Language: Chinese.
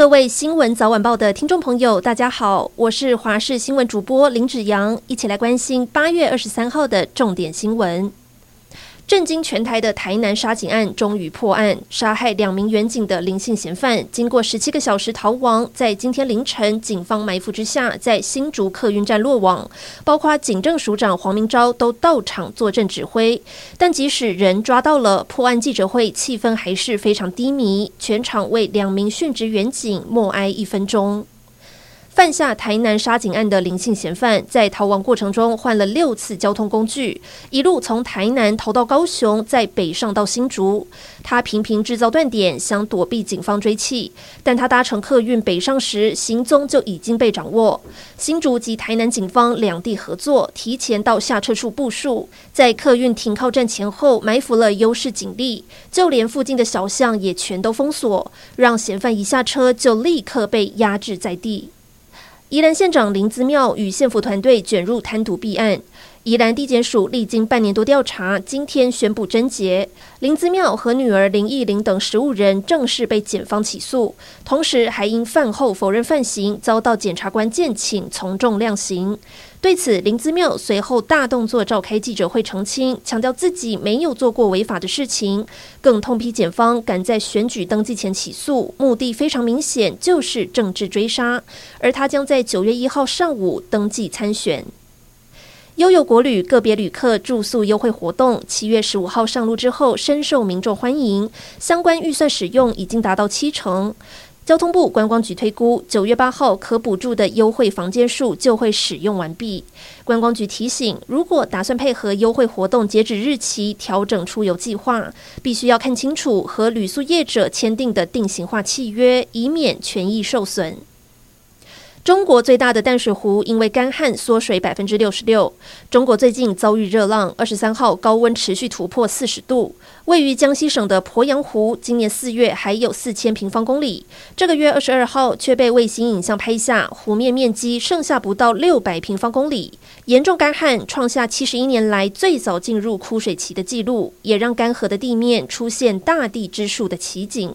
各位新闻早晚报的听众朋友，大家好，我是华视新闻主播林子阳，一起来关心八月二十三号的重点新闻。震惊全台的台南杀警案终于破案，杀害两名员警的林姓嫌犯，经过十七个小时逃亡，在今天凌晨警方埋伏之下，在新竹客运站落网，包括警政署长黄明昭都到场坐镇指挥。但即使人抓到了，破案记者会气氛还是非常低迷，全场为两名殉职员警默哀一分钟。犯下台南杀警案的林姓嫌犯，在逃亡过程中换了六次交通工具，一路从台南逃到高雄，再北上到新竹。他频频制造断点，想躲避警方追缉。但他搭乘客运北上时，行踪就已经被掌握。新竹及台南警方两地合作，提前到下车处部署，在客运停靠站前后埋伏了优势警力，就连附近的小巷也全都封锁，让嫌犯一下车就立刻被压制在地。宜兰县长林子妙与县府团队卷入贪渎弊案。宜兰地检署历经半年多调查，今天宣布侦结。林姿妙和女儿林义玲等十五人正式被检方起诉，同时还因饭后否认犯行，遭到检察官建请从重量刑。对此，林姿妙随后大动作召开记者会澄清，强调自己没有做过违法的事情，更痛批检方敢在选举登记前起诉，目的非常明显，就是政治追杀。而他将在九月一号上午登记参选。悠游国旅个别旅客住宿优惠活动，七月十五号上路之后，深受民众欢迎。相关预算使用已经达到七成。交通部观光局推估，九月八号可补助的优惠房间数就会使用完毕。观光局提醒，如果打算配合优惠活动截止日期调整出游计划，必须要看清楚和旅宿业者签订的定型化契约，以免权益受损。中国最大的淡水湖因为干旱缩水百分之六十六。中国最近遭遇热浪，二十三号高温持续突破四十度。位于江西省的鄱阳湖，今年四月还有四千平方公里，这个月二十二号却被卫星影像拍下，湖面面积剩下不到六百平方公里，严重干旱，创下七十一年来最早进入枯水期的记录，也让干涸的地面出现大地之树的奇景。